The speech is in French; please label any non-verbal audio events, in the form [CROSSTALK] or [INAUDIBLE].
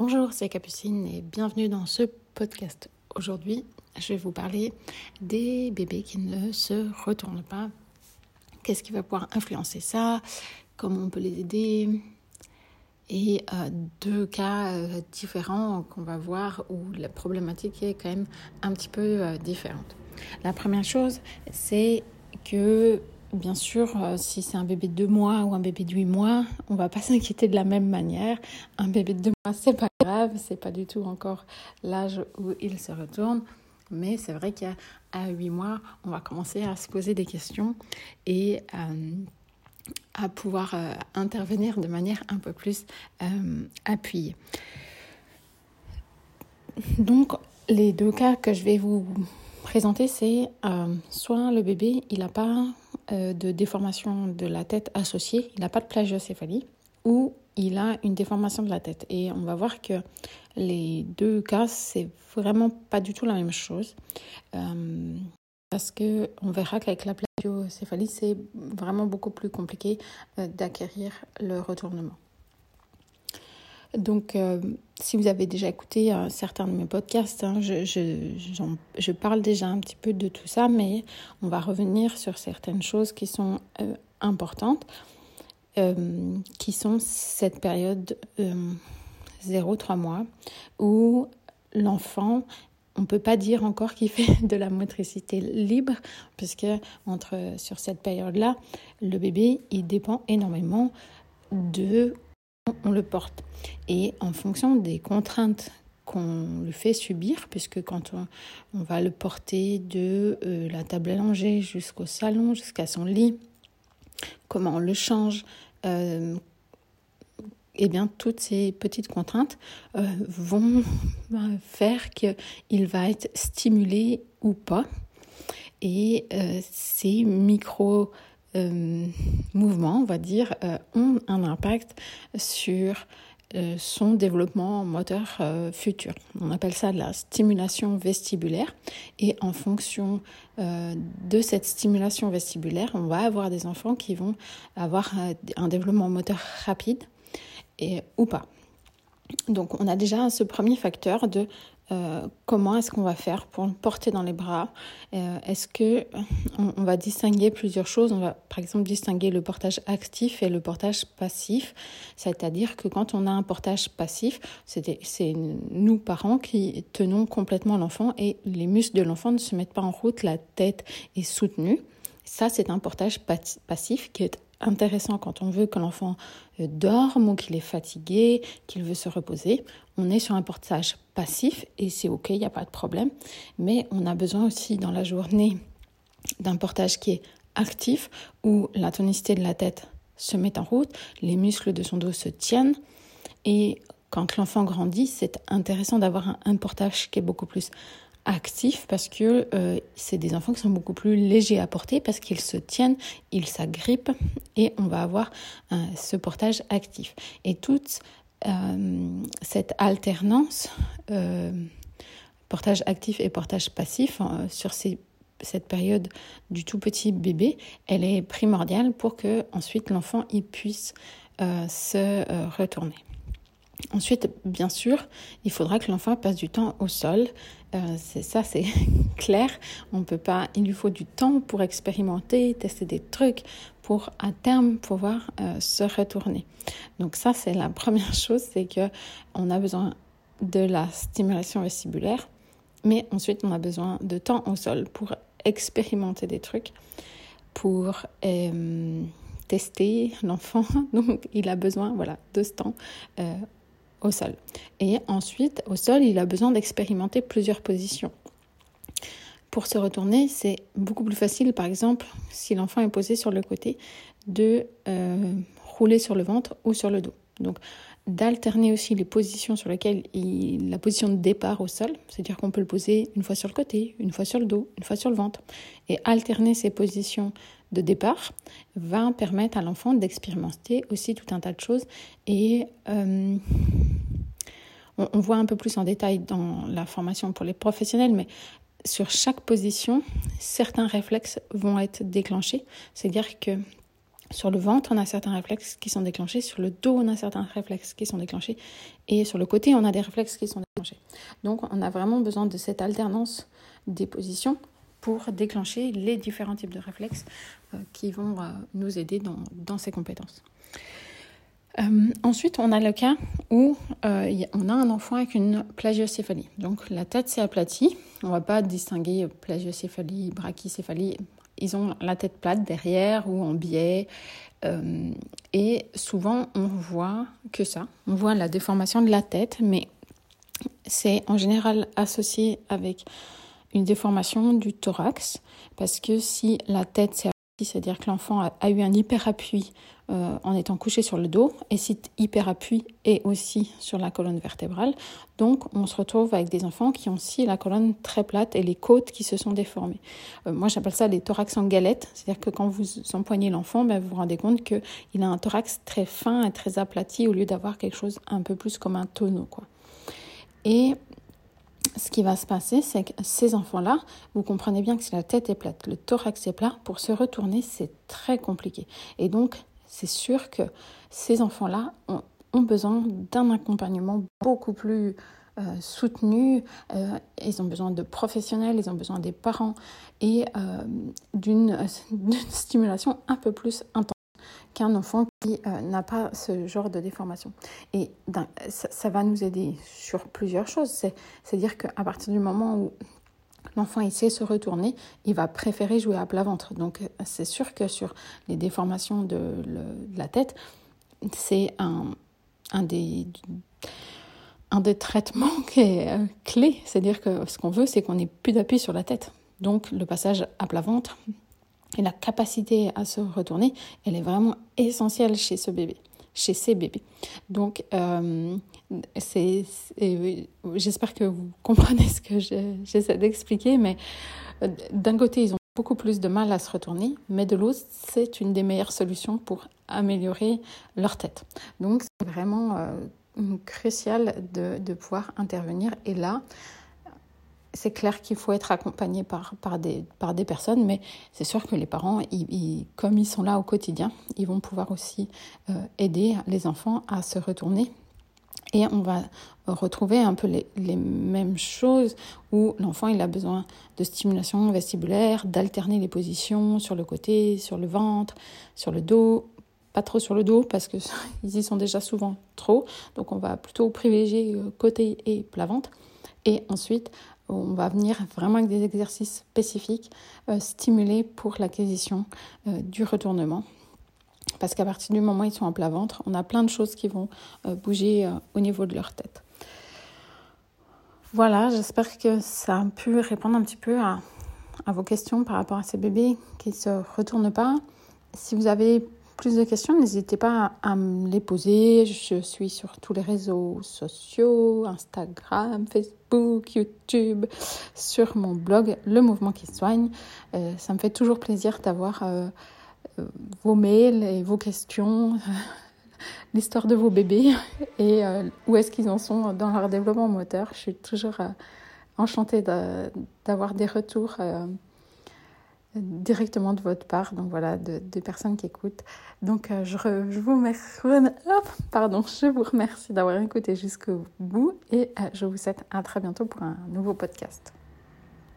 Bonjour, c'est Capucine et bienvenue dans ce podcast. Aujourd'hui, je vais vous parler des bébés qui ne se retournent pas. Qu'est-ce qui va pouvoir influencer ça? Comment on peut les aider? Et euh, deux cas euh, différents qu'on va voir où la problématique est quand même un petit peu euh, différente. La première chose, c'est que Bien sûr, euh, si c'est un bébé de deux mois ou un bébé de huit mois, on va pas [LAUGHS] s'inquiéter de la même manière. Un bébé de deux mois, c'est pas grave, c'est pas du tout encore l'âge où il se retourne. Mais c'est vrai qu'à huit mois, on va commencer à se poser des questions et euh, à pouvoir euh, intervenir de manière un peu plus appuyée. Donc, les deux cas que je vais vous présenter, c'est soit le bébé, il n'a pas de déformation de la tête associée, il n'a pas de plagiocéphalie, ou il a une déformation de la tête. Et on va voir que les deux cas, c'est vraiment pas du tout la même chose. Euh, parce que on verra qu'avec la plagiocéphalie, c'est vraiment beaucoup plus compliqué euh, d'acquérir le retournement. Donc, euh, si vous avez déjà écouté euh, certains de mes podcasts, hein, je, parle déjà un petit peu de tout ça, mais on va revenir sur certaines choses qui sont euh, importantes, qui sont cette période 0-3 mois où l'enfant on ne peut pas dire encore qu'il fait [LAUGHS] de la motricité libre, puisque entre, sur cette période-là, le bébé, il dépend énormément de on le porte. Et en fonction des contraintes qu'on lui fait subir, puisque quand on, va le porter de euh, la table allongée jusqu'au salon, jusqu'à son lit, comment on le change, euh, eh bien, toutes ces petites contraintes euh, vont [LAUGHS] faire qu'il va être stimulé ou pas. Et ces micro euh, mouvements, on va dire, euh, ont un impact sur euh, son développement moteur futur. On appelle ça la stimulation vestibulaire. Et en fonction de cette stimulation vestibulaire, on va avoir des enfants qui vont avoir un développement moteur rapide ou pas. Donc on a déjà ce premier facteur de euh, comment est-ce qu'on va faire pour le porter dans les bras? Euh, Est-ce que on, va distinguer plusieurs choses? On va par exemple distinguer le portage actif et le portage passif. C'est-à-dire que quand on a un portage passif, c'est nous parents qui tenons complètement l'enfant et les muscles de l'enfant ne se mettent pas en route, la tête est soutenue. Ça, c'est un portage passif qui est intéressant quand on veut que l'enfant euh, dorme ou qu'il est fatigué, qu'il veut se reposer. On est sur un portage passif et c'est OK, il n'y a pas de problème. Mais on a besoin aussi dans la journée d'un portage qui est actif où la tonicité de la tête se met en route, les muscles de son dos se tiennent et quand l'enfant grandit, c'est intéressant d'avoir un portage qui est beaucoup plus actifs parce que euh, c'est des enfants qui sont beaucoup plus légers à porter parce qu'ils se tiennent, ils s'agrippent et on va avoir euh, ce portage actif. Et toute euh, cette alternance, portage actif et portage passif sur cette période du tout petit bébé, elle est primordiale pour que ensuite l'enfant il puisse se retourner. Ensuite, bien sûr, il faudra que l'enfant passe du temps au sol. Euh, ça, c'est [LAUGHS] clair. On peut pas. Il lui faut du temps pour expérimenter, tester des trucs, pour à terme pouvoir euh, se retourner. Donc ça, c'est la [LAUGHS] première chose, c'est que on a besoin de la stimulation vestibulaire, mais ensuite on a besoin de temps au sol pour expérimenter des trucs, pour euh, tester l'enfant. [LAUGHS] Donc il a besoin, voilà, de ce temps sol. Et ensuite, au sol, il a besoin d'expérimenter plusieurs positions. Pour se retourner, c'est beaucoup plus facile, par exemple, si l'enfant est posé sur le côté, de euh, rouler sur le ventre ou sur le dos. Donc, d'alterner aussi les positions sur lesquelles il, la position de départ au sol, c'est-à-dire qu'on peut le poser une fois sur le côté, une fois sur le dos, une fois sur le ventre, et alterner ces positions de départ va permettre à l'enfant d'expérimenter aussi tout un tas de choses et euh, on, voit un peu plus en détail dans la formation pour les professionnels, mais sur chaque position, certains réflexes vont être déclenchés. C'est-à-dire que Sur le ventre, on a certains réflexes qui sont déclenchés. Sur le dos, on a certains réflexes qui sont déclenchés. Et sur le côté, on a des réflexes qui sont déclenchés. Donc, on a vraiment besoin de cette alternance des positions pour déclencher les différents types de réflexes euh, qui vont euh, nous aider dans, dans ces compétences. Euh, ensuite, on a le cas où on a un enfant avec une plagiocéphalie. Donc la tête s'est aplatie. On ne va pas distinguer plagiocéphalie, brachycéphalie. Ils ont la tête plate derrière ou en biais. et souvent, on voit que ça. On voit la déformation de la tête, mais c'est en général associé avec une déformation du thorax, parce que si la tête s'est c'est-à-dire que l'enfant a, eu un hyperappui euh, en étant couché sur le dos, et cet hyperappui est aussi sur la colonne vertébrale. Donc, on se retrouve avec des enfants qui ont aussi la colonne très plate et les côtes qui se sont déformées. Euh, moi, j'appelle ça des thorax en galette, c'est-à-dire que quand vous empoignez l'enfant, ben, vous vous rendez compte qu'il a un thorax très fin et très aplati au lieu d'avoir quelque chose un peu plus comme un tonneau. Quoi. Et ce qui va se passer, c'est que ces enfants-là, vous comprenez bien que si la tête est plate, le thorax est plat, pour se retourner, c'est très compliqué. Et donc, c'est sûr que ces enfants-là ont, besoin d'un accompagnement beaucoup plus euh, soutenu. Euh, ils ont besoin de professionnels, ils ont besoin des parents et euh, d'une [LAUGHS] stimulation un peu plus intense qu'un enfant qui euh, n'a pas ce genre de déformation. Et ça, va nous aider sur plusieurs choses. C'est-à-dire qu'à partir du moment où l'enfant il sait se retourner, il va préférer jouer à plat ventre. Donc c'est sûr que sur les déformations de, la tête, c'est un, des traitements [LAUGHS] qui est euh, clé, c'est-à-dire que ce qu'on veut, c'est qu'on n'ait plus d'appui sur la tête. Donc le passage à plat ventre, et la capacité à se retourner, elle est vraiment essentielle chez ce bébé, chez ces bébés. Donc, euh, j'espère que vous comprenez ce que j'essaie d'expliquer, mais euh, d'un côté, ils ont beaucoup plus de mal à se retourner, mais de l'autre, c'est une des meilleures solutions pour améliorer leur tête. Donc, c'est vraiment euh, crucial de, de pouvoir intervenir. Et là, c'est clair qu'il faut être accompagné par, par, des, par des personnes, mais c'est sûr que les parents, ils, comme ils sont là au quotidien, ils vont pouvoir aussi euh, aider les enfants à se retourner. Et on va retrouver un peu les, les mêmes choses où l'enfant il a besoin de stimulation vestibulaire, d'alterner les positions sur le côté, sur le ventre, sur le dos, pas trop sur le dos parce qu'ils [LAUGHS] y sont déjà souvent trop. Donc on va plutôt privilégier euh, côté et plat ventre. Et ensuite, on va venir vraiment avec des exercices spécifiques euh, stimulés pour l'acquisition euh, du retournement. Parce qu'à partir du moment où ils sont en plat ventre, on a plein de choses qui vont euh, bouger au niveau de leur tête. Voilà, j'espère que ça a pu répondre un petit peu à, à vos questions par rapport à ces bébés qui ne se retournent pas. Si vous avez plus de questions, n'hésitez pas à me les poser. Je suis sur tous les réseaux sociaux, Instagram, Facebook, YouTube, sur mon blog Le Mouvement qui soigne. Euh, ça me fait toujours plaisir d'avoir euh, euh, vos mails et vos questions, [LAUGHS] l'histoire de vos bébés [LAUGHS] et où est-ce qu'ils en sont dans leur développement moteur. Je suis toujours enchantée d'avoir des retours directement de votre part, donc voilà, de, personnes qui écoutent. Donc euh, je, je, vous remercie, pardon, je vous remercie d'avoir écouté jusqu'au bout et euh, je vous souhaite à très bientôt pour un nouveau podcast.